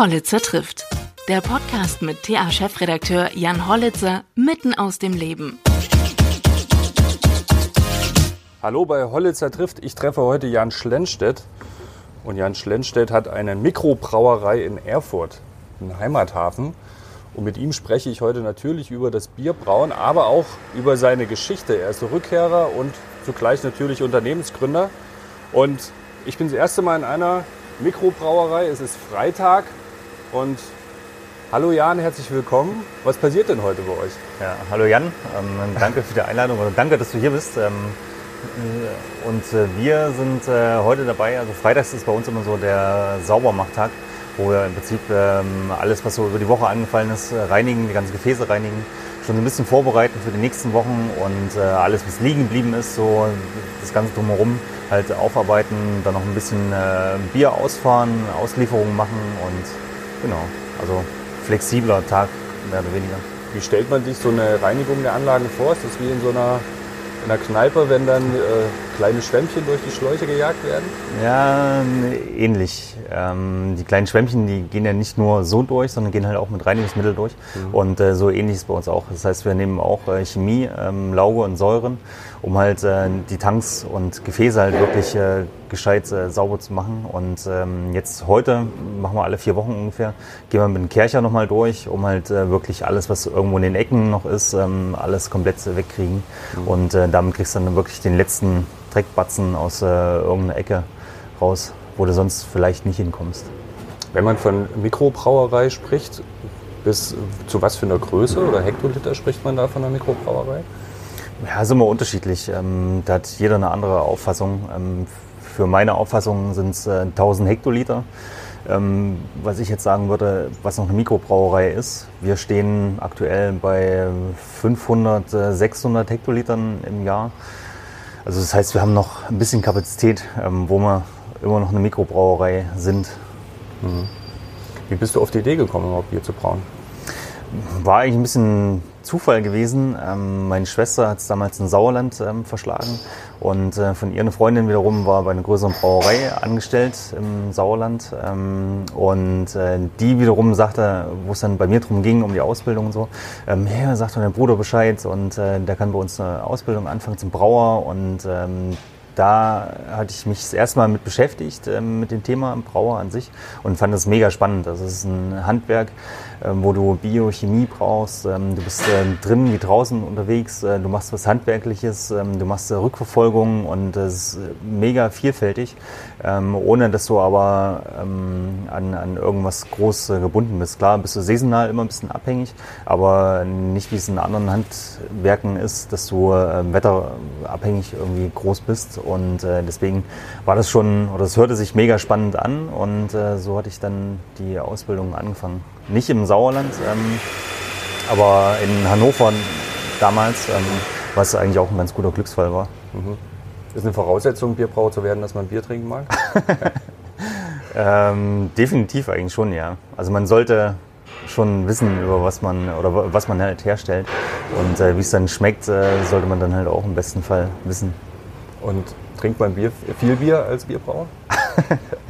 Hollitzer trifft. Der Podcast mit TA-Chefredakteur Jan Hollitzer mitten aus dem Leben. Hallo bei Hollitzer trifft. Ich treffe heute Jan Schlenstedt. Und Jan Schlenstedt hat eine Mikrobrauerei in Erfurt, einen Heimathafen. Und mit ihm spreche ich heute natürlich über das Bierbrauen, aber auch über seine Geschichte. Er ist Rückkehrer und zugleich natürlich Unternehmensgründer. Und ich bin das erste Mal in einer Mikrobrauerei. Es ist Freitag und hallo Jan, herzlich willkommen. Was passiert denn heute bei euch? Ja, hallo Jan, ähm, danke für die Einladung oder danke, dass du hier bist. Ähm, äh, und äh, wir sind äh, heute dabei, also freitags ist bei uns immer so der Saubermachttag, wo wir im Prinzip ähm, alles, was so über die Woche angefallen ist, reinigen, die ganzen Gefäße reinigen, schon ein bisschen vorbereiten für die nächsten Wochen und alles, was liegen geblieben ist, so das Ganze drumherum halt aufarbeiten, dann noch ein bisschen Bier ausfahren, Auslieferungen machen und genau, also flexibler Tag mehr oder weniger. Wie stellt man sich so eine Reinigung der Anlagen vor? Ist das wie in so einer in der Kneipe, wenn dann äh, kleine Schwämmchen durch die Schläuche gejagt werden? Ja, ähnlich. Ähm, die kleinen Schwämmchen, die gehen ja nicht nur so durch, sondern gehen halt auch mit Reinigungsmittel durch. Mhm. Und äh, so ähnlich ist bei uns auch. Das heißt, wir nehmen auch äh, Chemie, ähm, Lauge und Säuren, um halt äh, die Tanks und Gefäße halt wirklich äh, gescheit äh, sauber zu machen. Und ähm, jetzt heute, machen wir alle vier Wochen ungefähr, gehen wir mit dem Kercher nochmal durch, um halt äh, wirklich alles, was irgendwo in den Ecken noch ist, ähm, alles komplett wegkriegen. Mhm. Und damit kriegst du dann wirklich den letzten Dreckbatzen aus äh, irgendeiner Ecke raus, wo du sonst vielleicht nicht hinkommst. Wenn man von Mikrobrauerei spricht, bis zu was für einer Größe oder Hektoliter spricht man da von einer Mikrobrauerei? Ja, ist immer unterschiedlich. Ähm, da hat jeder eine andere Auffassung. Ähm, für meine Auffassung sind es äh, 1000 Hektoliter. Ähm, was ich jetzt sagen würde, was noch eine Mikrobrauerei ist. Wir stehen aktuell bei 500, äh, 600 Hektolitern im Jahr. Also das heißt, wir haben noch ein bisschen Kapazität, ähm, wo wir immer noch eine Mikrobrauerei sind. Mhm. Wie bist du auf die Idee gekommen, überhaupt Bier zu brauen? War eigentlich ein bisschen Zufall gewesen. Ähm, meine Schwester hat es damals in Sauerland ähm, verschlagen und äh, von ihr eine Freundin wiederum war bei einer größeren Brauerei angestellt im Sauerland ähm, und äh, die wiederum sagte, wo es dann bei mir drum ging, um die Ausbildung und so, ähm, hey, sagt dein Bruder Bescheid und äh, der kann bei uns eine Ausbildung anfangen zum Brauer und ähm, da hatte ich mich das erste Mal mit beschäftigt, ähm, mit dem Thema Brauer an sich und fand das mega spannend. Also es ist ein Handwerk, wo du Biochemie brauchst. Ähm, du bist äh, drinnen wie draußen unterwegs. Äh, du machst was Handwerkliches, ähm, du machst äh, Rückverfolgung und es ist mega vielfältig, ohne dass du aber an, an irgendwas groß gebunden bist. Klar bist du saisonal immer ein bisschen abhängig, aber nicht wie es in anderen Handwerken ist, dass du wetterabhängig irgendwie groß bist. Und deswegen war das schon, oder es hörte sich mega spannend an und so hatte ich dann die Ausbildung angefangen nicht im Sauerland, ähm, aber in Hannover damals, ähm, was eigentlich auch ein ganz guter Glücksfall war. Mhm. Ist eine Voraussetzung, Bierbrauer zu werden, dass man Bier trinken mag? ähm, definitiv eigentlich schon, ja. Also man sollte schon wissen, über was man oder was man halt herstellt. Und äh, wie es dann schmeckt, äh, sollte man dann halt auch im besten Fall wissen. Und trinkt man Bier, viel Bier als Bierbrauer?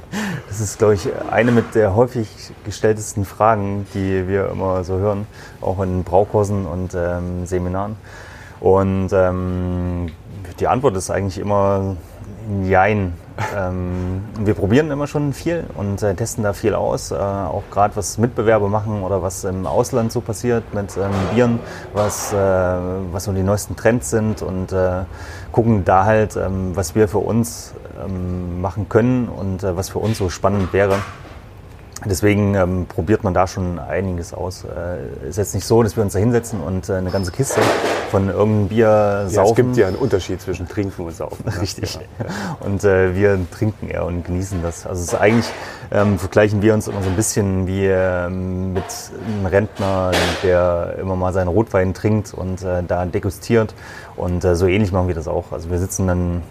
Das ist, glaube ich, eine mit der häufig gestelltesten Fragen, die wir immer so hören, auch in Braukursen und ähm, Seminaren. Und ähm, die Antwort ist eigentlich immer Jein. Ähm, wir probieren immer schon viel und äh, testen da viel aus, äh, auch gerade was Mitbewerber machen oder was im Ausland so passiert mit ähm, Bieren, was, äh, was so die neuesten Trends sind und äh, gucken da halt, ähm, was wir für uns ähm, machen können und äh, was für uns so spannend wäre. Deswegen ähm, probiert man da schon einiges aus. Äh, ist jetzt nicht so, dass wir uns da hinsetzen und äh, eine ganze Kiste von irgendeinem Bier saufen. Ja, es gibt ja einen Unterschied zwischen Trinken und Saufen. Richtig. Ja. Und äh, wir trinken eher und genießen das. Also es ist eigentlich ähm, vergleichen wir uns immer so ein bisschen wie ähm, mit einem Rentner, der immer mal seinen Rotwein trinkt und äh, da degustiert. Und äh, so ähnlich machen wir das auch. Also wir sitzen dann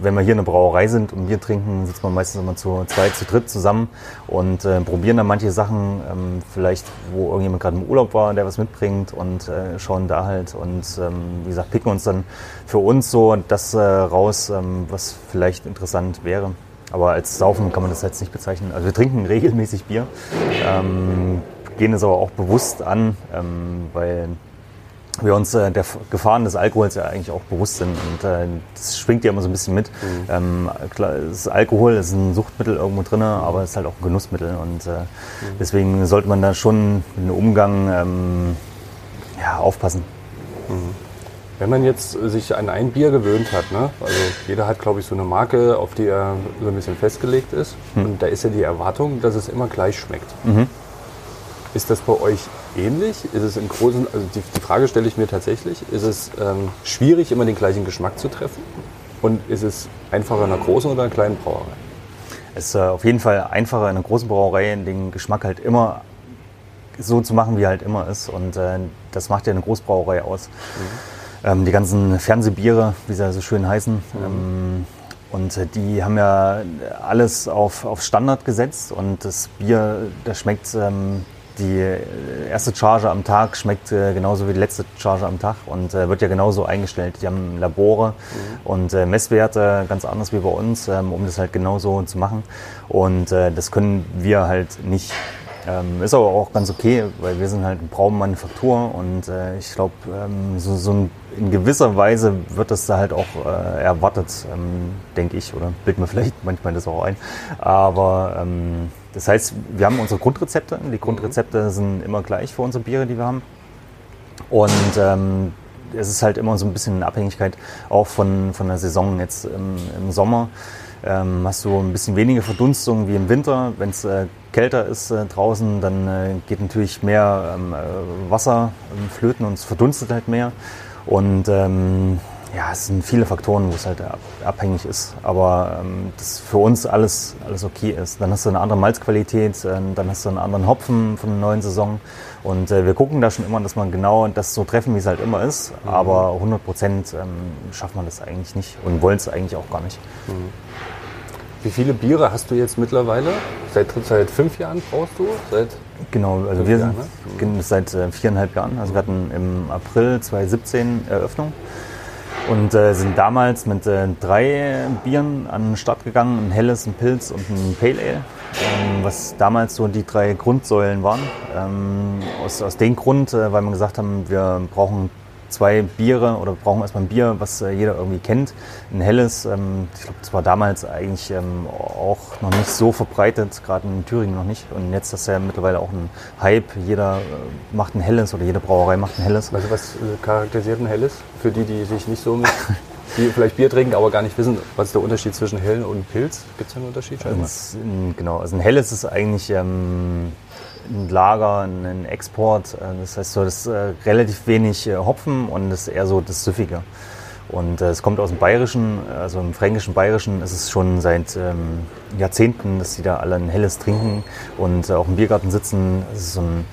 wenn wir hier in der Brauerei sind und Bier trinken, sitzt man meistens immer zu zwei, zu dritt zusammen und äh, probieren dann manche Sachen, ähm, vielleicht wo irgendjemand gerade im Urlaub war, der was mitbringt und äh, schauen da halt und ähm, wie gesagt, picken uns dann für uns so das äh, raus, ähm, was vielleicht interessant wäre. aber als Saufen kann man das jetzt nicht bezeichnen. Also wir trinken regelmäßig Bier, ähm, gehen es aber auch bewusst an, ähm, weil wir uns äh, der Gefahren des Alkohols ja eigentlich auch bewusst sind. Und äh, das schwingt ja immer so ein bisschen mit. Mhm. Ähm, klar, das Alkohol ist ein Suchtmittel irgendwo drin, aber es ist halt auch ein Genussmittel. Und äh, mhm. deswegen sollte man da schon mit dem Umgang ähm, ja, aufpassen. Mhm. Wenn man jetzt sich an ein Bier gewöhnt hat, ne? also jeder hat, glaube ich, so eine Marke, auf die er so ein bisschen festgelegt ist. Mhm. Und da ist ja die Erwartung, dass es immer gleich schmeckt. Ist das bei euch ähnlich? Ist es im Großen, also die, die Frage stelle ich mir tatsächlich, ist es ähm, schwierig, immer den gleichen Geschmack zu treffen? Und ist es einfacher in einer großen oder einer kleinen Brauerei? Es ist äh, auf jeden Fall einfacher in einer großen Brauerei, den Geschmack halt immer so zu machen, wie er halt immer ist. Und äh, das macht ja eine Großbrauerei aus. Mhm. Ähm, die ganzen Fernsehbiere, wie sie so schön heißen, mhm. ähm, und äh, die haben ja alles auf, auf Standard gesetzt und das Bier, das schmeckt ähm, die erste Charge am Tag schmeckt äh, genauso wie die letzte Charge am Tag und äh, wird ja genauso eingestellt. Die haben Labore mhm. und äh, Messwerte ganz anders wie bei uns, ähm, um das halt genauso zu machen. Und äh, das können wir halt nicht. Ähm, ist aber auch ganz okay, weil wir sind halt eine Braummanufaktur und äh, ich glaube, ähm, so, so in gewisser Weise wird das da halt auch äh, erwartet, denke ich, oder bildet mir vielleicht manchmal das auch ein. Aber das heißt, wir haben unsere Grundrezepte. Die Grundrezepte sind immer gleich für unsere Biere, die wir haben. Und ähm, es ist halt immer so ein bisschen in Abhängigkeit auch von, von der Saison. Jetzt im, im Sommer ähm, hast du ein bisschen weniger Verdunstung wie im Winter. Wenn es äh, kälter ist äh, draußen, dann äh, geht natürlich mehr ähm, äh, Wasser ähm, flöten und es verdunstet halt mehr. Und ähm, ja, es sind viele Faktoren, wo es halt abhängig ist. Aber ähm, das für uns alles, alles okay ist. Dann hast du eine andere Malzqualität, äh, dann hast du einen anderen Hopfen von der neuen Saison. Und äh, wir gucken da schon immer, dass man genau das so treffen, wie es halt immer ist. Mhm. Aber 100 Prozent ähm, schafft man das eigentlich nicht und wollen es eigentlich auch gar nicht. Mhm. Wie viele Biere hast du jetzt mittlerweile? Seit, seit fünf Jahren brauchst du? Seit genau, also wir Jahren, sind ne? seit äh, viereinhalb Jahren. Also wir hatten im April 2017 Eröffnung und äh, sind damals mit äh, drei Bieren an den Start gegangen, ein helles, ein Pilz und ein Pale Ale, ähm, was damals so die drei Grundsäulen waren. Ähm, aus, aus dem Grund, äh, weil wir gesagt haben, wir brauchen zwei Biere oder brauchen erstmal ein Bier, was äh, jeder irgendwie kennt. Ein helles, ähm, ich glaube, das war damals eigentlich ähm, auch noch nicht so verbreitet, gerade in Thüringen noch nicht. Und jetzt ist ja mittlerweile auch ein Hype. Jeder äh, macht ein helles oder jede Brauerei macht ein helles. Also was äh, charakterisiert ein helles für die, die sich nicht so mit die vielleicht Bier trinken, aber gar nicht wissen, was ist der Unterschied zwischen hellen und Pilz? Gibt es einen Unterschied? Also, genau, also ein helles ist eigentlich ähm, ein Lager, ein Export. Äh, das heißt, so, das ist äh, relativ wenig äh, Hopfen und das ist eher so das Süffige. Und es kommt aus dem Bayerischen, also im fränkischen Bayerischen ist es schon seit ähm, Jahrzehnten, dass die da alle ein helles trinken und auch im Biergarten sitzen. Es ist so ein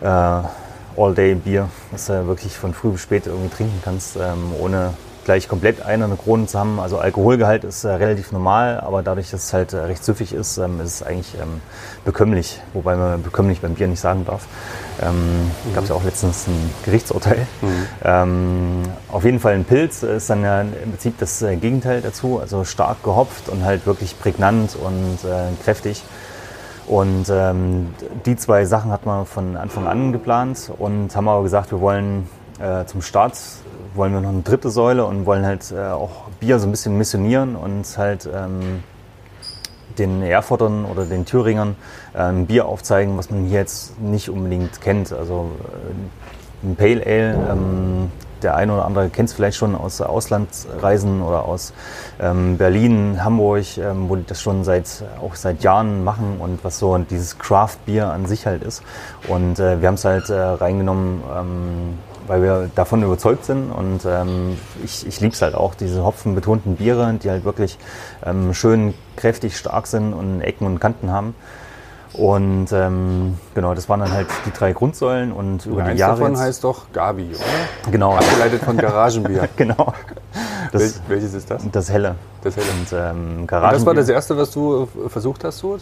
äh, All-Day-Bier, das du wirklich von früh bis spät irgendwie trinken kannst, ähm, ohne gleich komplett eine, eine Krone zusammen. Also Alkoholgehalt ist äh, relativ normal, aber dadurch, dass es halt äh, recht süffig ist, ähm, ist es eigentlich ähm, bekömmlich. Wobei man bekömmlich beim Bier nicht sagen darf. Ähm, mhm. Gab es ja auch letztens ein Gerichtsurteil. Mhm. Ähm, auf jeden Fall ein Pilz ist dann ja im Prinzip das äh, Gegenteil dazu. Also stark gehopft und halt wirklich prägnant und äh, kräftig. Und ähm, die zwei Sachen hat man von Anfang an geplant und haben aber gesagt, wir wollen äh, zum Start wollen wir noch eine dritte Säule und wollen halt äh, auch Bier so ein bisschen missionieren und halt ähm, den Erfurtern oder den Thüringern ein Bier aufzeigen, was man hier jetzt nicht unbedingt kennt. Also äh, ein Pale Ale, ähm, der eine oder andere kennt es vielleicht schon aus Auslandsreisen oder aus ähm, Berlin, Hamburg, ähm, wo die das schon seit auch seit Jahren machen und was so dieses Craft Bier an sich halt ist. Und äh, wir haben es halt äh, reingenommen ähm, weil wir davon überzeugt sind und ähm, ich, ich liebe es halt auch, diese hopfenbetonten Biere, die halt wirklich ähm, schön kräftig stark sind und Ecken und Kanten haben. Und ähm, genau, das waren dann halt die drei Grundsäulen und über ja, die Jahre. davon heißt doch Gabi, oder? Genau. Abgeleitet von Garagenbier. genau. Das, Welches ist das? Das Helle. Das Helle. Und, ähm, Garagenbier. Und das war das erste, was du äh, versucht hast so,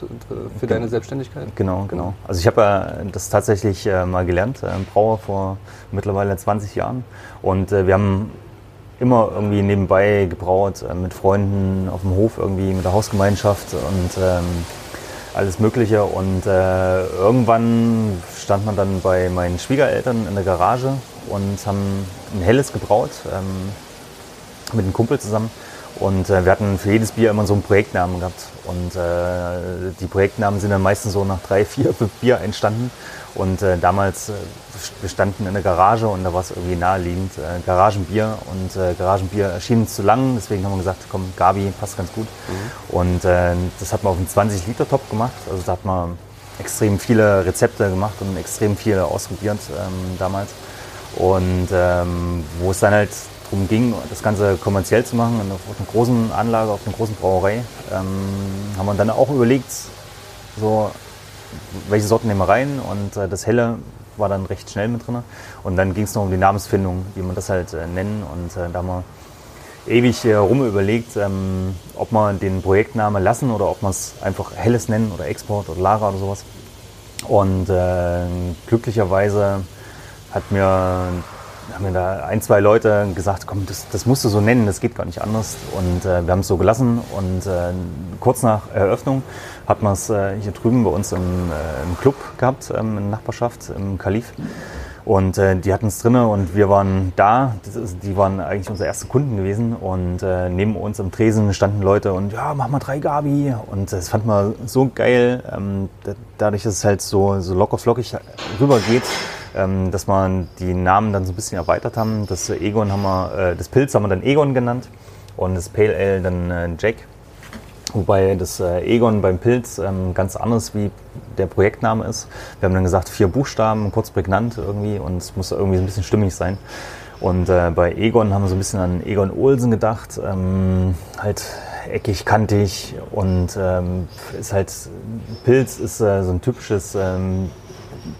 für deine Selbstständigkeit? Genau, genau. Also ich habe ja das tatsächlich äh, mal gelernt, äh, Brauer vor mittlerweile 20 Jahren. Und äh, wir haben immer irgendwie nebenbei gebraut, äh, mit Freunden auf dem Hof irgendwie, mit der Hausgemeinschaft und ähm, alles Mögliche. Und äh, irgendwann stand man dann bei meinen Schwiegereltern in der Garage und haben ein helles gebraut ähm, mit einem Kumpel zusammen. Und äh, wir hatten für jedes Bier immer so einen Projektnamen gehabt. Und äh, die Projektnamen sind dann meistens so nach drei, vier, fünf Bier entstanden. Und äh, damals, äh, wir standen in der Garage und da war es irgendwie naheliegend, äh, Garagenbier. Und äh, Garagenbier erschien uns zu lang, deswegen haben wir gesagt, komm, Gabi, passt ganz gut. Mhm. Und äh, das hat man auf einen 20-Liter-Top gemacht. Also da hat man extrem viele Rezepte gemacht und extrem viel ausprobiert ähm, damals. Und ähm, wo es dann halt darum ging, das Ganze kommerziell zu machen, auf einer großen Anlage, auf einer großen Brauerei, ähm, haben wir dann auch überlegt, so, welche Sorten nehmen wir rein und äh, das Helle war dann recht schnell mit drin. Und dann ging es noch um die Namensfindung, wie man das halt äh, nennen. Und äh, da haben wir ewig äh, rum überlegt, ähm, ob wir den Projektnamen lassen oder ob wir es einfach Helles nennen oder Export oder Lara oder sowas. Und äh, glücklicherweise hat mir haben mir da ein, zwei Leute gesagt, komm, das, das musst du so nennen, das geht gar nicht anders. Und äh, wir haben es so gelassen. Und äh, kurz nach Eröffnung hat man es äh, hier drüben bei uns im, äh, im Club gehabt, ähm, in der Nachbarschaft, im Kalif. Und äh, die hatten es drinnen und wir waren da. Ist, die waren eigentlich unsere ersten Kunden gewesen. Und äh, neben uns im Tresen standen Leute und ja, mach mal drei Gabi. Und das fand man so geil. Ähm, dadurch, dass es halt so, so locker flockig rübergeht, ähm, dass man die Namen dann so ein bisschen erweitert haben. Das Egon haben wir, äh, das Pilz haben wir dann Egon genannt und das Pale Ale dann äh, Jack. Wobei das äh, Egon beim Pilz ähm, ganz anders wie der Projektname ist. Wir haben dann gesagt, vier Buchstaben, kurz prägnant irgendwie und es muss irgendwie ein bisschen stimmig sein. Und äh, bei Egon haben wir so ein bisschen an Egon Olsen gedacht. Ähm, halt eckig, kantig und ähm, ist halt, Pilz ist äh, so ein typisches ähm,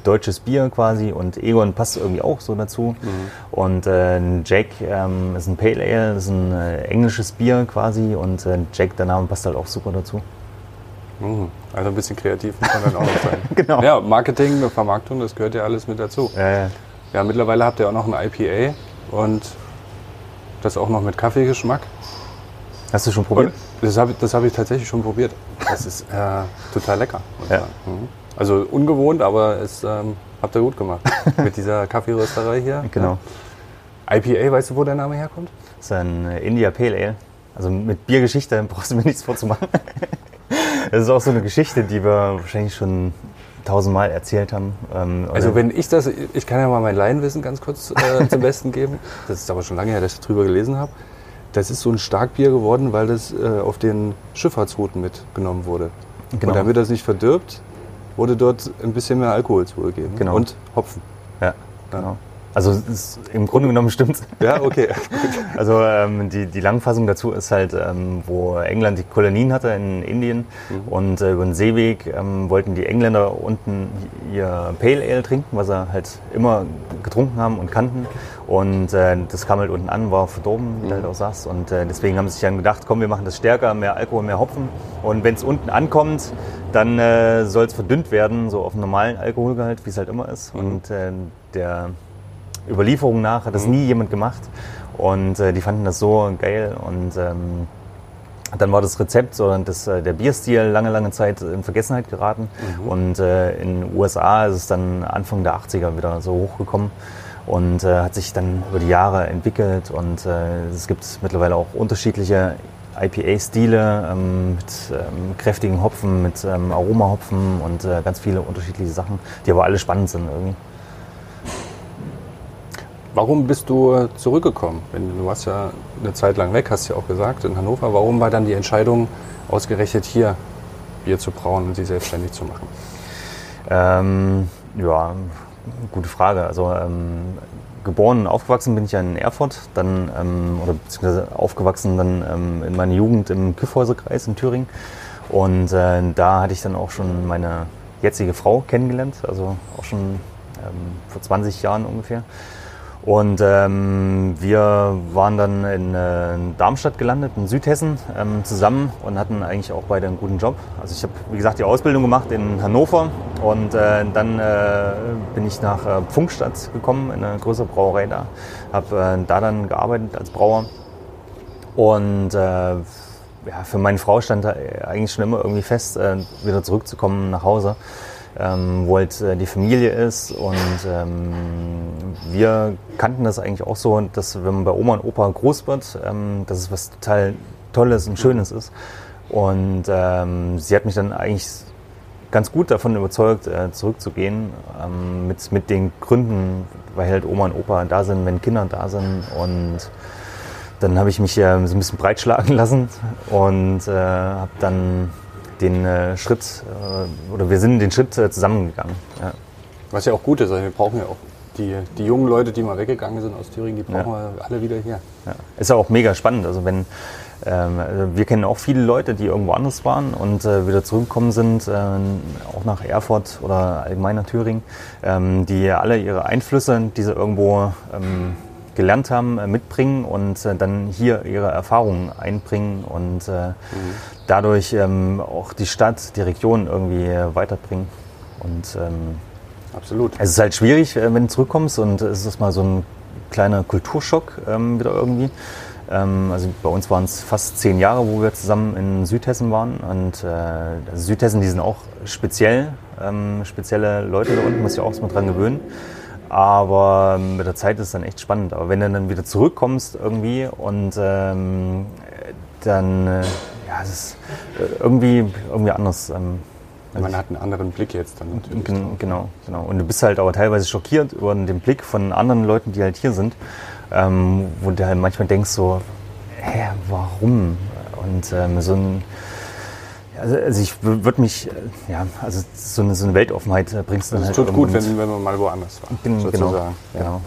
deutsches Bier quasi und Egon passt irgendwie auch so dazu. Mhm. Und äh, Jack ähm, ist ein Pale Ale, das ist ein äh, englisches Bier quasi und äh, Jack, der Name passt halt auch super dazu. Mhm. Also ein bisschen kreativ muss man dann auch noch sein. genau. Ja, Marketing, Vermarktung, das gehört ja alles mit dazu. Ja, ja. ja, mittlerweile habt ihr auch noch ein IPA und das auch noch mit Kaffeegeschmack. Hast du schon probiert? Und das habe hab ich tatsächlich schon probiert. Das ist äh, total lecker. Ja. Mhm. Also ungewohnt, aber es ähm, habt ihr gut gemacht. Mit dieser Kaffeerösterei hier. Genau. IPA, weißt du, wo der Name herkommt? Das ist ein äh, India Pale Ale. Also mit Biergeschichte brauchst du mir nichts vorzumachen. Das ist auch so eine Geschichte, die wir wahrscheinlich schon tausendmal erzählt haben. Ähm, also wenn ich das, ich kann ja mal mein Laienwissen ganz kurz äh, zum Besten geben. Das ist aber schon lange her, dass ich darüber gelesen habe. Das ist so ein Starkbier geworden, weil das äh, auf den Schifffahrtsrouten mitgenommen wurde. Genau. Und damit das nicht verdirbt, wurde dort ein bisschen mehr Alkohol zugegeben. Genau. Und Hopfen. Ja, genau. Also ist, im Grunde genommen stimmt Ja, okay. also ähm, die, die Langfassung dazu ist halt, ähm, wo England die Kolonien hatte in Indien mhm. und äh, über den Seeweg ähm, wollten die Engländer unten ihr Pale Ale trinken, was sie halt immer getrunken haben und kannten. Und äh, das kam halt unten an, war verdorben, wie mhm. du halt auch sagst. Und äh, deswegen haben sie sich dann gedacht, komm, wir machen das stärker, mehr Alkohol, mehr Hopfen. Und wenn es unten ankommt, dann äh, soll es verdünnt werden, so auf einen normalen Alkoholgehalt, wie es halt immer ist. Mhm. Und äh, der Überlieferung nach hat das mhm. nie jemand gemacht. Und äh, die fanden das so geil. Und ähm, dann war das Rezept so, das, äh, der Bierstil lange, lange Zeit in Vergessenheit geraten. Mhm. Und äh, in den USA ist es dann Anfang der 80er wieder so hochgekommen und äh, hat sich dann über die Jahre entwickelt. Und äh, es gibt mittlerweile auch unterschiedliche IPA-Stile ähm, mit ähm, kräftigen Hopfen, mit ähm, Aromahopfen und äh, ganz viele unterschiedliche Sachen, die aber alle spannend sind irgendwie. Warum bist du zurückgekommen? Du warst ja eine Zeit lang weg, hast du ja auch gesagt, in Hannover. Warum war dann die Entscheidung, ausgerechnet hier Bier zu brauen und sie selbstständig zu machen? Ähm, ja, gute Frage. Also ähm, geboren und aufgewachsen bin ich ja in Erfurt, dann ähm, oder beziehungsweise aufgewachsen dann ähm, in meiner Jugend im Kyffhäuserkreis in Thüringen. Und äh, da hatte ich dann auch schon meine jetzige Frau kennengelernt, also auch schon ähm, vor 20 Jahren ungefähr. Und ähm, wir waren dann in äh, Darmstadt gelandet, in Südhessen, ähm, zusammen und hatten eigentlich auch beide einen guten Job. Also ich habe, wie gesagt, die Ausbildung gemacht in Hannover und äh, dann äh, bin ich nach äh, Pfunkstadt gekommen, in eine größere Brauerei da. Habe äh, da dann gearbeitet als Brauer. Und äh, ja, für meine Frau stand da eigentlich schon immer irgendwie fest, äh, wieder zurückzukommen nach Hause ähm, wo halt äh, die Familie ist. Und ähm, wir kannten das eigentlich auch so, dass wenn man bei Oma und Opa groß wird, ähm, dass es was total Tolles und Schönes ist. Und ähm, sie hat mich dann eigentlich ganz gut davon überzeugt, äh, zurückzugehen, ähm, mit, mit den Gründen, weil halt Oma und Opa da sind, wenn Kinder da sind. Und dann habe ich mich äh, so ein bisschen breitschlagen lassen und äh, habe dann den äh, Schritt, äh, oder wir sind den Schritt äh, zusammengegangen. Ja. Was ja auch gut ist, also wir brauchen ja auch die, die jungen Leute, die mal weggegangen sind aus Thüringen, die brauchen ja. wir alle wieder hier. Ja. Ist ja auch mega spannend. Also wenn ähm, also wir kennen auch viele Leute, die irgendwo anders waren und äh, wieder zurückgekommen sind, äh, auch nach Erfurt oder allgemein nach Thüringen, ähm, die alle ihre Einflüsse, die sie irgendwo ähm, gelernt haben, äh, mitbringen und äh, dann hier ihre Erfahrungen einbringen und äh, mhm. dadurch ähm, auch die Stadt, die Region irgendwie weiterbringen. Und ähm, Absolut. Es ist halt schwierig, wenn du zurückkommst und es ist mal so ein kleiner Kulturschock ähm, wieder irgendwie. Ähm, also bei uns waren es fast zehn Jahre, wo wir zusammen in Südhessen waren. Und äh, also Südhessen, die sind auch speziell, ähm, spezielle Leute da unten, muss ich auch erstmal dran gewöhnen. Aber mit der Zeit ist es dann echt spannend. Aber wenn du dann wieder zurückkommst irgendwie und ähm, dann, äh, ja, es ist äh, irgendwie, irgendwie anders. Ähm, also Man hat einen anderen Blick jetzt dann natürlich. Genau, genau. Und du bist halt aber teilweise schockiert über den Blick von anderen Leuten, die halt hier sind, ähm, wo du halt manchmal denkst so, hä, warum? Und ähm, so ein also, also ich würde mich, äh, ja, also so eine, so eine Weltoffenheit äh, bringst du dann also halt. Es tut gut, wenn, wenn man mal woanders war. Genau, sozusagen. genau.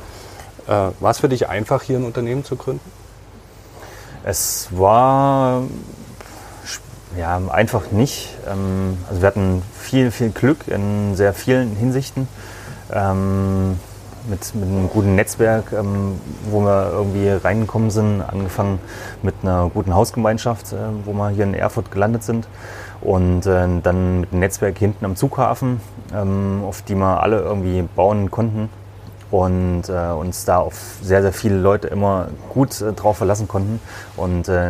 Ja. Äh, war es für dich einfach, hier ein Unternehmen zu gründen? Es war ja, einfach nicht. Ähm, also wir hatten viel, viel Glück in sehr vielen Hinsichten. Mit, mit einem guten Netzwerk, ähm, wo wir irgendwie reingekommen sind, angefangen mit einer guten Hausgemeinschaft, äh, wo wir hier in Erfurt gelandet sind. Und äh, dann mit einem Netzwerk hinten am Zughafen, ähm, auf die wir alle irgendwie bauen konnten und äh, uns da auf sehr, sehr viele Leute immer gut äh, drauf verlassen konnten und äh,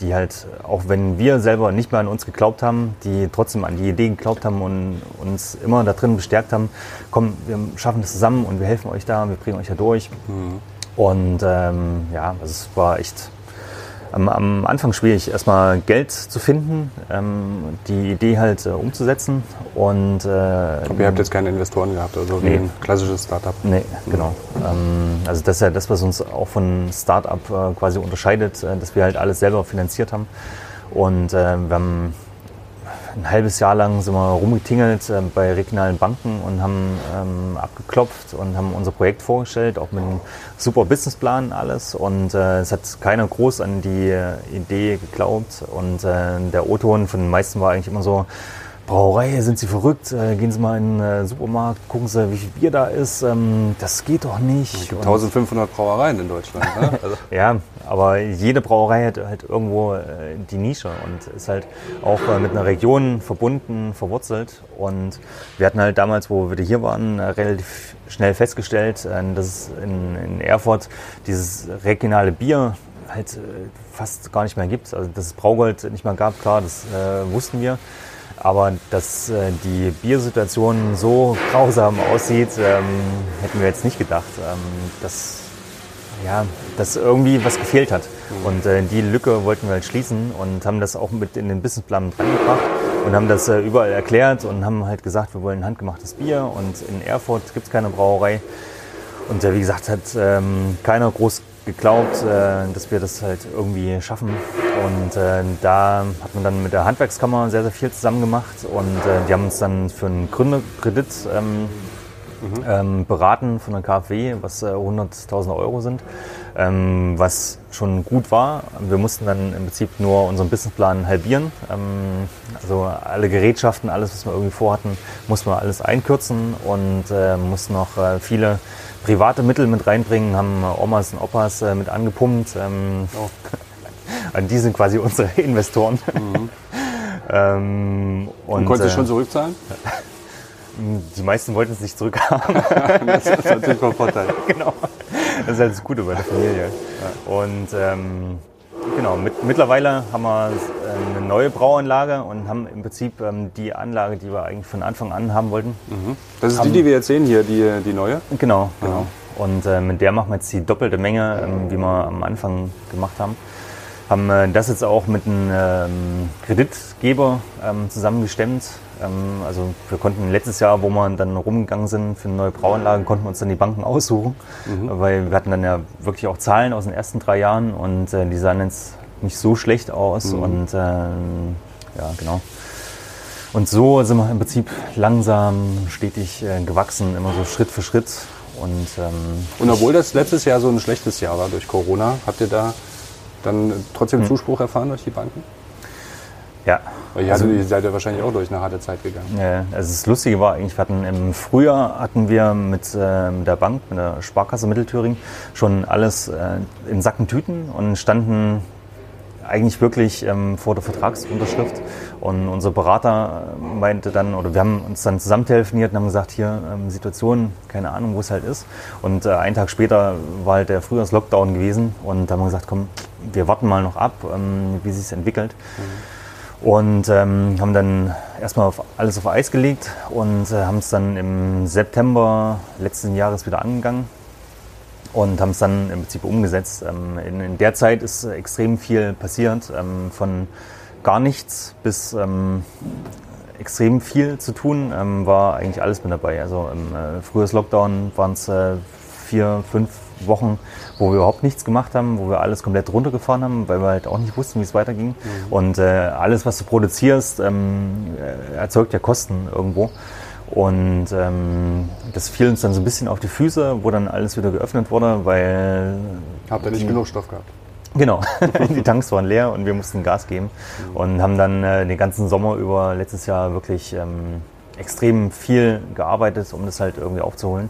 die halt, auch wenn wir selber nicht mehr an uns geglaubt haben, die trotzdem an die Idee geglaubt haben und uns immer da drin bestärkt haben, komm, wir schaffen das zusammen und wir helfen euch da, wir bringen euch da durch. Mhm. Und ähm, ja, also es war echt am, am Anfang schwierig, erstmal Geld zu finden, ähm, die Idee halt äh, umzusetzen. Und, äh, Aber ihr habt jetzt keine Investoren gehabt, also wie nee. ein klassisches Startup? Nee, genau. Ähm, also das ist ja das, was uns auch von Startup äh, quasi unterscheidet, äh, dass wir halt alles selber finanziert haben. Und äh, wir haben ein halbes Jahr lang sind wir rumgetingelt äh, bei regionalen Banken und haben ähm, abgeklopft und haben unser Projekt vorgestellt, auch mit einem super Businessplan alles. Und äh, es hat keiner groß an die äh, Idee geglaubt. Und äh, der O-Ton von den meisten war eigentlich immer so, Brauerei, sind Sie verrückt? Äh, gehen Sie mal in den äh, Supermarkt, gucken Sie, wie viel Bier da ist. Ähm, das geht doch nicht. 1500 Brauereien in Deutschland. Ne? Also. ja, aber jede Brauerei hat halt irgendwo äh, die Nische und ist halt auch mit einer Region verbunden, verwurzelt. Und wir hatten halt damals, wo wir hier waren, relativ schnell festgestellt, dass es in, in Erfurt dieses regionale Bier halt fast gar nicht mehr gibt. Also dass es Braugold nicht mehr gab, klar, das äh, wussten wir. Aber dass äh, die Biersituation so grausam aussieht, ähm, hätten wir jetzt nicht gedacht. Ähm, dass, ja, dass irgendwie was gefehlt hat. Und äh, die Lücke wollten wir halt schließen und haben das auch mit in den Businessplan reingebracht und haben das äh, überall erklärt und haben halt gesagt, wir wollen handgemachtes Bier und in Erfurt gibt es keine Brauerei. Und äh, wie gesagt, hat ähm, keiner groß geglaubt, äh, dass wir das halt irgendwie schaffen. Und äh, da hat man dann mit der Handwerkskammer sehr, sehr viel zusammen gemacht und äh, die haben uns dann für einen Gründerkredit ähm, mhm. ähm, beraten von der KfW, was 100.000 Euro sind. ähm, was schon gut war. Wir mussten dann im Prinzip nur unseren Businessplan halbieren. Also alle Gerätschaften, alles, was wir irgendwie vorhatten, mussten wir alles einkürzen und mussten noch viele private Mittel mit reinbringen, haben Omas und Opas äh, mit angepumpt. Ähm, oh. die sind quasi unsere Investoren. Mhm. ähm, und, und konntest du schon zurückzahlen? Die meisten wollten es nicht zurückhaben. das ist natürlich ein Vorteil. genau. Das ist halt das Gute bei der Familie. Ja. Und ähm, genau, mit, mittlerweile haben wir äh, eine neue Brauanlage und haben im Prinzip ähm, die Anlage, die wir eigentlich von Anfang an haben wollten. Mhm. Das ist haben, die, die wir jetzt sehen hier, die, die neue? Genau, genau. Und äh, mit der machen wir jetzt die doppelte Menge, ähm, wie wir am Anfang gemacht haben haben äh, das jetzt auch mit einem ähm, Kreditgeber ähm, zusammengestemmt. Ähm, also wir konnten letztes Jahr, wo wir dann rumgegangen sind für eine neue Brauanlage, konnten wir uns dann die Banken aussuchen, mhm. weil wir hatten dann ja wirklich auch Zahlen aus den ersten drei Jahren und äh, die sahen jetzt nicht so schlecht aus mhm. und ähm, ja genau. Und so sind wir im Prinzip langsam, stetig äh, gewachsen, immer so Schritt für Schritt. Und, ähm, und obwohl das letztes Jahr so ein schlechtes Jahr war durch Corona, habt ihr da dann trotzdem hm. Zuspruch erfahren durch die Banken? Ja. Weil ihr, also, ihr seid ja wahrscheinlich auch durch eine harte Zeit gegangen. Ja, also das Lustige war eigentlich, wir hatten im Frühjahr hatten wir mit äh, der Bank, mit der Sparkasse Mittelthüringen, schon alles äh, in Sacken Tüten und standen eigentlich wirklich ähm, vor der Vertragsunterschrift. Und unser Berater äh, meinte dann, oder wir haben uns dann zusammen telefoniert und haben gesagt, hier ähm, Situation, keine Ahnung, wo es halt ist. Und äh, einen Tag später war halt der Frühjahrslockdown gewesen und da haben wir gesagt, komm, wir warten mal noch ab, ähm, wie sich es entwickelt. Mhm. Und ähm, haben dann erstmal auf, alles auf Eis gelegt und äh, haben es dann im September letzten Jahres wieder angegangen und haben es dann im Prinzip umgesetzt. Ähm, in, in, der Zeit ist extrem viel passiert, ähm, von gar nichts bis ähm, extrem viel zu tun, ähm, war eigentlich alles mit dabei. Also im äh, frühes Lockdown waren es äh, vier, fünf Wochen, wo wir überhaupt nichts gemacht haben, wo wir alles komplett runtergefahren haben, weil wir halt auch nicht wussten, wie es weiterging. Mhm. Und äh, alles, was du produzierst, ähm, äh, erzeugt ja Kosten irgendwo. Und ähm, das fiel uns dann so ein bisschen auf die Füße, wo dann alles wieder geöffnet wurde, weil. Habt ihr nicht genug Stoff gehabt? Genau, die Tanks waren leer und wir mussten Gas geben mhm. und haben dann äh, den ganzen Sommer über letztes Jahr wirklich ähm, extrem viel gearbeitet, um das halt irgendwie aufzuholen.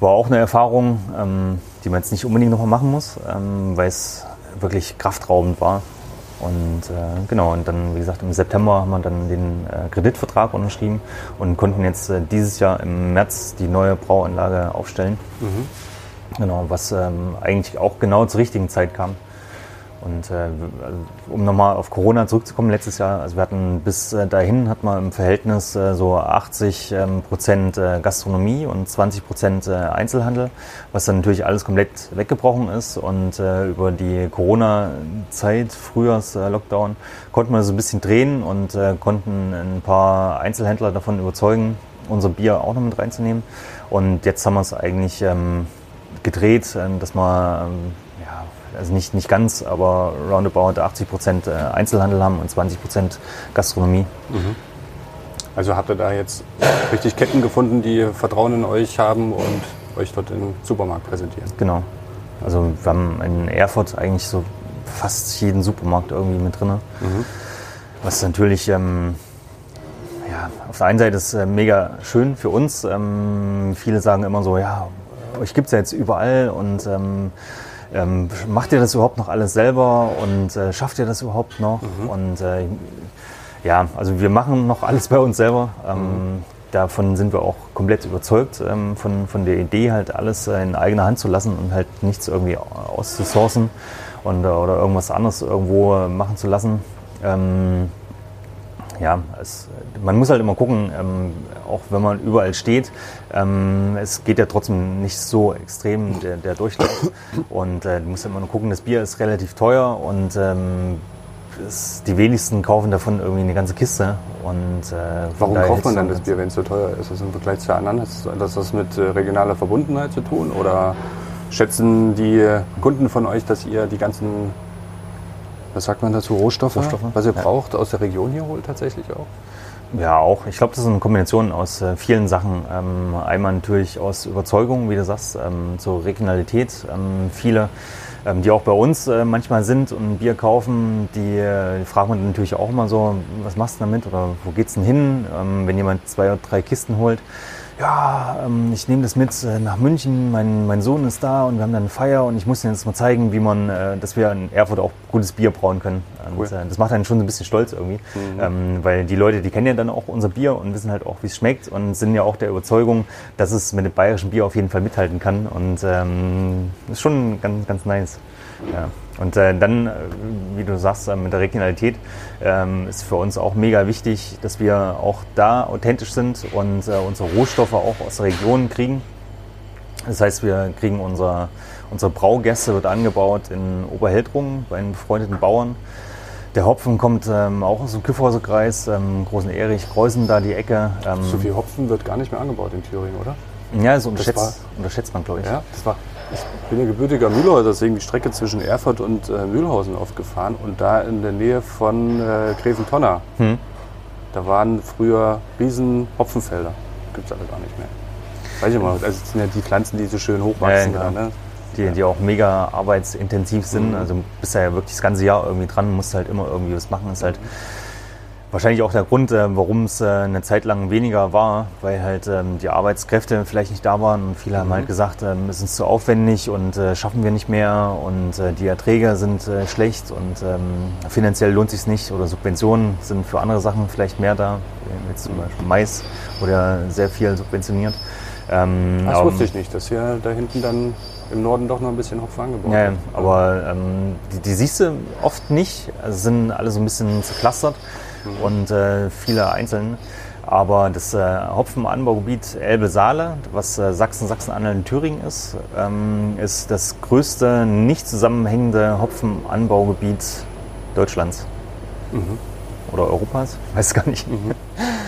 War auch eine Erfahrung, ähm, die man jetzt nicht unbedingt nochmal machen muss, ähm, weil es wirklich kraftraubend war. Und äh, genau, und dann, wie gesagt, im September haben wir dann den äh, Kreditvertrag unterschrieben und konnten jetzt äh, dieses Jahr im März die neue Brauanlage aufstellen. Mhm. Genau, was ähm, eigentlich auch genau zur richtigen Zeit kam. Und äh, um nochmal auf Corona zurückzukommen, letztes Jahr, also wir hatten bis äh, dahin hat man im Verhältnis äh, so 80 ähm, Prozent äh, Gastronomie und 20 Prozent äh, Einzelhandel, was dann natürlich alles komplett weggebrochen ist. Und äh, über die Corona-Zeit, Frühjahrs-Lockdown, konnten wir so ein bisschen drehen und konnten ein paar Einzelhändler davon überzeugen, unser Bier auch noch mit reinzunehmen. Und jetzt haben wir es eigentlich ähm, gedreht, dass wir ähm, also nicht, nicht ganz, aber roundabout 80 Prozent äh, Einzelhandel haben und 20 Prozent Gastronomie. Mhm. Also habt ihr da jetzt richtig Ketten gefunden, die Vertrauen in euch haben und euch dort im Supermarkt präsentieren? Genau. Also wir haben in Erfurt eigentlich so fast jeden Supermarkt irgendwie mit drin. Mhm. Was natürlich ähm, ja, auf der einen Seite ist äh, mega schön für uns. Ähm, viele sagen immer so, ja, euch gibt es ja jetzt überall und ähm, ähm, macht ihr das überhaupt noch alles selber und äh, schafft ihr das überhaupt noch? Mhm. Und äh, ja, also wir machen noch alles bei uns selber. Ähm, mhm. Davon sind wir auch komplett überzeugt, ähm, von, von der Idee, halt alles äh, in eigener Hand zu lassen und halt nichts irgendwie auszusourcen und, äh, oder irgendwas anderes irgendwo machen zu lassen. Ja, es, man muss halt immer gucken, ähm, auch wenn man überall steht, ähm, es geht ja trotzdem nicht so extrem der, der Durchlauf. Und äh, du musst immer nur gucken, das Bier ist relativ teuer und ähm, es, die wenigsten kaufen davon irgendwie eine ganze Kiste. Und, äh, Warum kauft man dann das Bier, wenn es so teuer ist? Ist das im Vergleich zu anderen? Hat das, das mit äh, regionaler Verbundenheit zu tun? Oder schätzen die Kunden von euch, dass ihr die ganzen was sagt man dazu, Rohstoffe, Rohstoffe? was ihr ja. braucht, aus der Region hier holt tatsächlich auch? Ja, auch. Ich glaube, das ist eine Kombination aus äh, vielen Sachen. Ähm, einmal natürlich aus Überzeugung, wie du sagst, ähm, zur Regionalität. Ähm, viele, ähm, die auch bei uns äh, manchmal sind und ein Bier kaufen, die, äh, fragen man natürlich auch immer so, was machst du damit oder wo geht's denn hin, ähm, wenn jemand zwei oder drei Kisten holt ja, ähm, ich nehme das mit äh, nach München, mein, mein Sohn ist da und wir haben dann eine Feier und ich muss Ihnen jetzt mal zeigen, wie man, äh, dass wir in Erfurt auch gutes Bier brauen können. Und, cool. äh, das macht einen schon ein bisschen stolz irgendwie, mhm. ähm, weil die Leute, die kennen ja dann auch unser Bier und wissen halt auch, wie es schmeckt und sind ja auch der Überzeugung, dass es mit dem bayerischen Bier auf jeden Fall mithalten kann und ähm, ist schon ganz, ganz nice. Ja. Und äh, dann, äh, wie du sagst, äh, mit der Regionalität ähm, ist für uns auch mega wichtig, dass wir auch da authentisch sind und äh, unsere Rohstoffe auch aus der Region kriegen. Das heißt, wir kriegen unser, unsere Braugäste wird angebaut in Oberheldrungen bei den befreundeten Bauern. Der Hopfen kommt ähm, auch aus dem Kyffhauser ähm, Großen Erich, Kreuzen da die Ecke. Ähm, so viel Hopfen wird gar nicht mehr angebaut in Thüringen, oder? Ja, das unterschätzt, war, unterschätzt man, glaube ich. Ja, das war, ich bin ja gebürtiger Mühlhäuser, deswegen die Strecke zwischen Erfurt und äh, Mühlhausen oft gefahren und da in der Nähe von äh, Greventonner. Hm. Da waren früher riesen Hopfenfelder. Gibt es alle gar nicht mehr. Weiß ich mal, also das sind ja die Pflanzen, die so schön hochwachsen. Ja, genau. da, ne? die, die auch mega arbeitsintensiv sind. Mhm. Also bist ja wirklich das ganze Jahr irgendwie dran, musst halt immer irgendwie was machen. Ist halt Wahrscheinlich auch der Grund, äh, warum es äh, eine Zeit lang weniger war, weil halt ähm, die Arbeitskräfte vielleicht nicht da waren und viele mhm. haben halt gesagt, ähm, es ist zu aufwendig und äh, schaffen wir nicht mehr und die Erträge sind schlecht und ähm, finanziell lohnt sich nicht oder Subventionen sind für andere Sachen vielleicht mehr da, jetzt zum Beispiel Mais oder sehr viel subventioniert. das wusste ich nicht, dass hier da hinten dann im Norden doch noch ein bisschen Hopfen angebaut ja, aber ähm, die, die, siehst du oft nicht, also sind alle so ein bisschen zerklustert mhm. und äh, viele einzeln. Aber das äh, Hopfenanbaugebiet Elbe-Saale, was äh, Sachsen, Sachsen-Anhalt und Thüringen ist, ähm, ist das größte nicht zusammenhängende Hopfenanbaugebiet Deutschlands. Mhm. Oder Europas, weiß gar nicht. Mhm.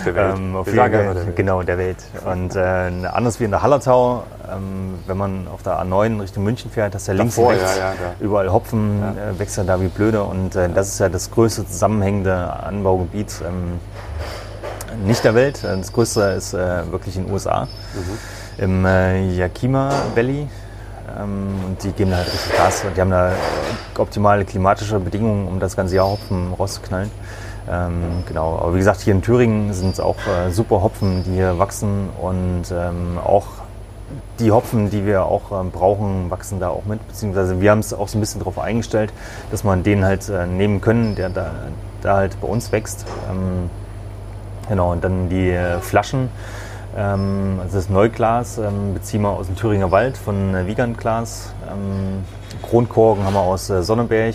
Der Welt. ähm, auf jeden Fall, der Welt. Genau, der Welt. Und äh, anders wie in der Hallertau, ähm, wenn man auf der A9 Richtung München fährt, dass ja links Davor, und rechts ja, ja, ja. überall Hopfen äh, wechseln da wie blöde. Und äh, das ist ja das größte zusammenhängende Anbaugebiet ähm, nicht der Welt. Äh, das größte ist äh, wirklich in den USA, mhm. im äh, Yakima Valley. Ähm, und die geben da halt richtig Gas. Und die haben da optimale klimatische Bedingungen, um das ganze Jahr Hopfen rauszuknallen. Ähm, genau, aber wie gesagt, hier in Thüringen sind es auch äh, super Hopfen, die hier wachsen und ähm, auch die Hopfen, die wir auch ähm, brauchen, wachsen da auch mit. Beziehungsweise wir haben es auch so ein bisschen darauf eingestellt, dass man den halt äh, nehmen können, der da, da halt bei uns wächst. Ähm, genau, und dann die äh, Flaschen. Also das Neuglas ähm, beziehen wir aus dem Thüringer Wald von äh, Wiegand Glas. Kronkorken haben wir aus äh, Sonnenberg.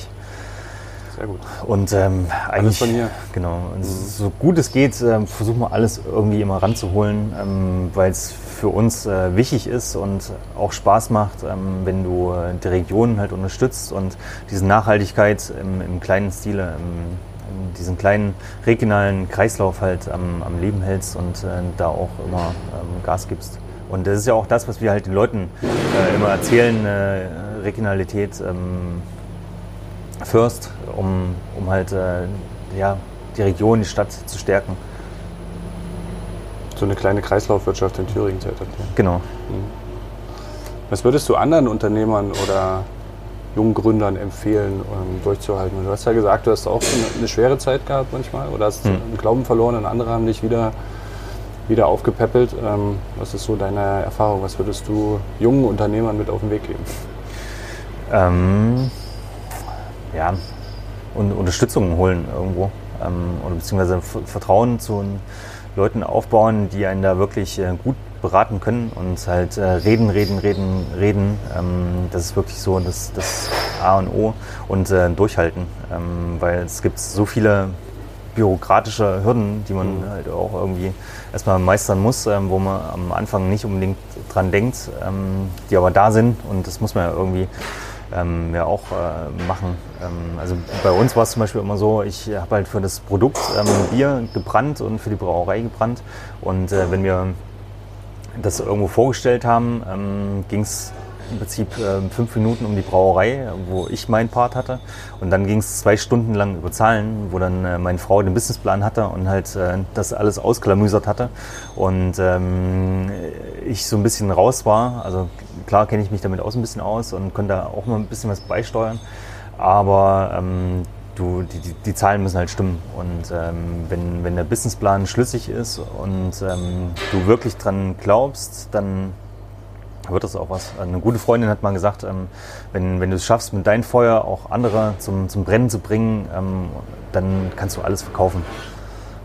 Sehr gut. Und ähm, eigentlich, von hier. Genau. Mhm. So gut es geht, äh, versuchen wir alles irgendwie immer ranzuholen, ähm, weil es für uns äh, wichtig ist und auch Spaß macht, ähm, wenn du äh, die Region halt unterstützt und diese Nachhaltigkeit im, im kleinen Stile, im, diesen kleinen regionalen Kreislauf halt am, am Leben hältst und äh, da auch immer ähm, Gas gibst. Und das ist ja auch das, was wir halt den Leuten äh, immer erzählen, äh, Regionalität. Ähm, First, um, um halt äh, ja, die Region, die Stadt zu stärken. So eine kleine Kreislaufwirtschaft in Thüringen zu etablieren. Genau. Mhm. Was würdest du anderen Unternehmern oder jungen Gründern empfehlen, um durchzuhalten? Du hast ja gesagt, du hast auch eine, schwere Zeit gehabt manchmal oder hast mhm. einen Glauben verloren und andere haben dich wieder, wieder aufgepäppelt. Ähm, was ist so deine Erfahrung? Was würdest du jungen Unternehmern mit auf den Weg geben? Ähm, ja, und Unterstützung holen irgendwo. Ähm, oder beziehungsweise Vertrauen zu Leuten aufbauen, die einen da wirklich äh, gut beraten können und halt äh, reden, reden, reden, reden. Ähm, das ist wirklich so das, das A und O und äh, durchhalten. Ähm, weil es gibt so viele bürokratische Hürden, die man mhm. halt auch irgendwie erstmal meistern muss, ähm, wo man am Anfang nicht unbedingt dran denkt, ähm, die aber da sind und das muss man ja irgendwie ähm, ja auch äh, machen. Ähm, also bei uns war es zum Beispiel immer so, ich habe halt für das Produkt ähm, Bier gebrannt und für die Brauerei gebrannt. Und äh, wenn wir das irgendwo vorgestellt haben, ähm, ging es im Prinzip äh, fünf Minuten um die Brauerei, wo ich meinen Part hatte. Und dann ging es zwei Stunden lang über Zahlen, wo dann äh, meine Frau den Businessplan hatte und halt äh, das alles ausklamüsert hatte. Und ähm, ich so ein bisschen raus war. Also klar kenne ich mich damit auch ein bisschen aus und konnte auch mal ein bisschen was beisteuern. Aber ähm, du, die, die, die, Zahlen müssen halt stimmen. Und ähm, wenn, wenn der Businessplan schlüssig ist und ähm, du wirklich dran glaubst, dann wird das auch was. Eine gute Freundin hat mal gesagt, ähm, wenn, wenn du es schaffst, mit deinem Feuer auch andere zum, zum Brennen zu bringen, ähm, dann kannst du alles verkaufen.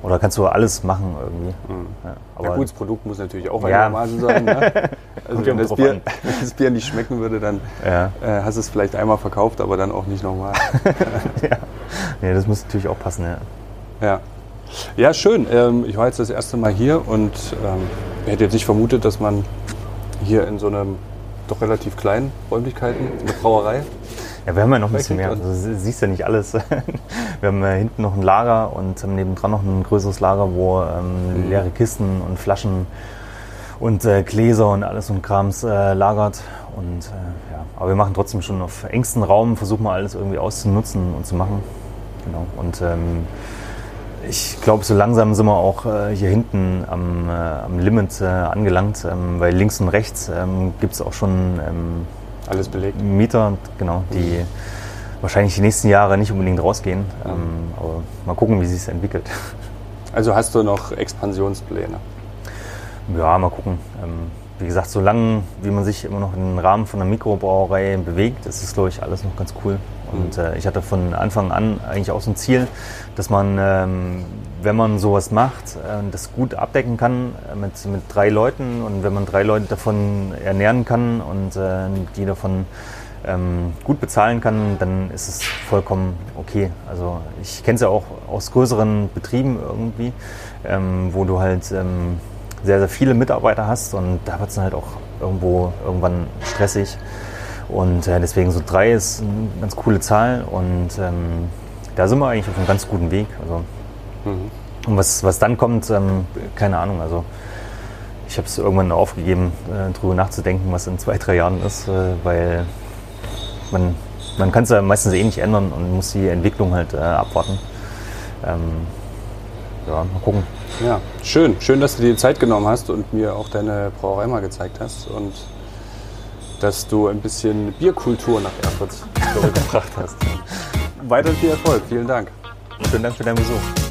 Oder kannst du alles machen irgendwie. Mhm. Ja, aber ja, gut, das Produkt muss natürlich auch ja. einigermaßen sein. Ne? Also wenn das, Bier, wenn das Bier nicht schmecken würde, dann ja. äh, hast du es vielleicht einmal verkauft, aber dann auch nicht nochmal. ja. Nee, das muss natürlich auch passen, ja. Ja, ja schön. Ähm, ich war jetzt das erste Mal hier und ähm, hätte jetzt nicht vermutet, dass man hier in so einem doch relativ kleinen Räumlichkeiten, eine Brauerei, ja, wir haben ja noch ein bisschen mehr. Also, du siehst ja nicht alles. Wir haben hinten noch ein Lager und nebendran noch ein größeres Lager, wo ähm, mhm. leere Kisten und Flaschen und äh, Gläser und alles und Krams äh, lagert. Und, äh, ja. Aber wir machen trotzdem schon auf engstem Raum, versuchen mal alles irgendwie auszunutzen und zu machen. Genau. Und ähm, ich glaube, so langsam sind wir auch äh, hier hinten am, äh, am Limit äh, angelangt, ähm, weil links und rechts ähm, gibt es auch schon ähm, alles belegt. Mieter, genau, die wahrscheinlich die nächsten Jahre nicht unbedingt rausgehen. Mhm. Ähm, aber mal gucken, wie sich es entwickelt. Also hast du noch Expansionspläne? Ja, mal gucken. Wie gesagt, solange wie man sich immer noch im Rahmen von einer Mikrobrauerei bewegt, ist es, glaube ich, alles noch ganz cool. Und mhm. äh, ich hatte von Anfang an eigentlich auch so ein Ziel, dass man, ähm, wenn man sowas macht, äh, das gut abdecken kann äh, mit, mit drei Leuten. Und wenn man drei Leute davon ernähren kann und äh, die davon ähm, gut bezahlen kann, dann ist es vollkommen okay. Also ich kenne es ja auch aus größeren Betrieben irgendwie, ähm, wo du halt ähm, sehr, sehr viele Mitarbeiter hast und da wird es dann halt auch irgendwo irgendwann stressig. Und äh, deswegen so drei ist eine ganz coole Zahl und ähm, da sind wir eigentlich auf einem ganz guten Weg. Also, mhm. Und was, was dann kommt, ähm, keine Ahnung. Also ich habe es irgendwann aufgegeben, äh, darüber nachzudenken, was in zwei, drei Jahren ist, äh, weil man, man kann es ja meistens eh nicht ändern und muss die Entwicklung halt äh, abwarten. Ähm, ja, mal gucken. Ja, schön. Schön, dass du dir die Zeit genommen hast und mir auch deine Brauerei mal gezeigt hast und dass du ein bisschen Bierkultur nach Erfurt zurückgebracht hast. Weiter viel Erfolg. Vielen Dank. Vielen Dank für deinen Besuch.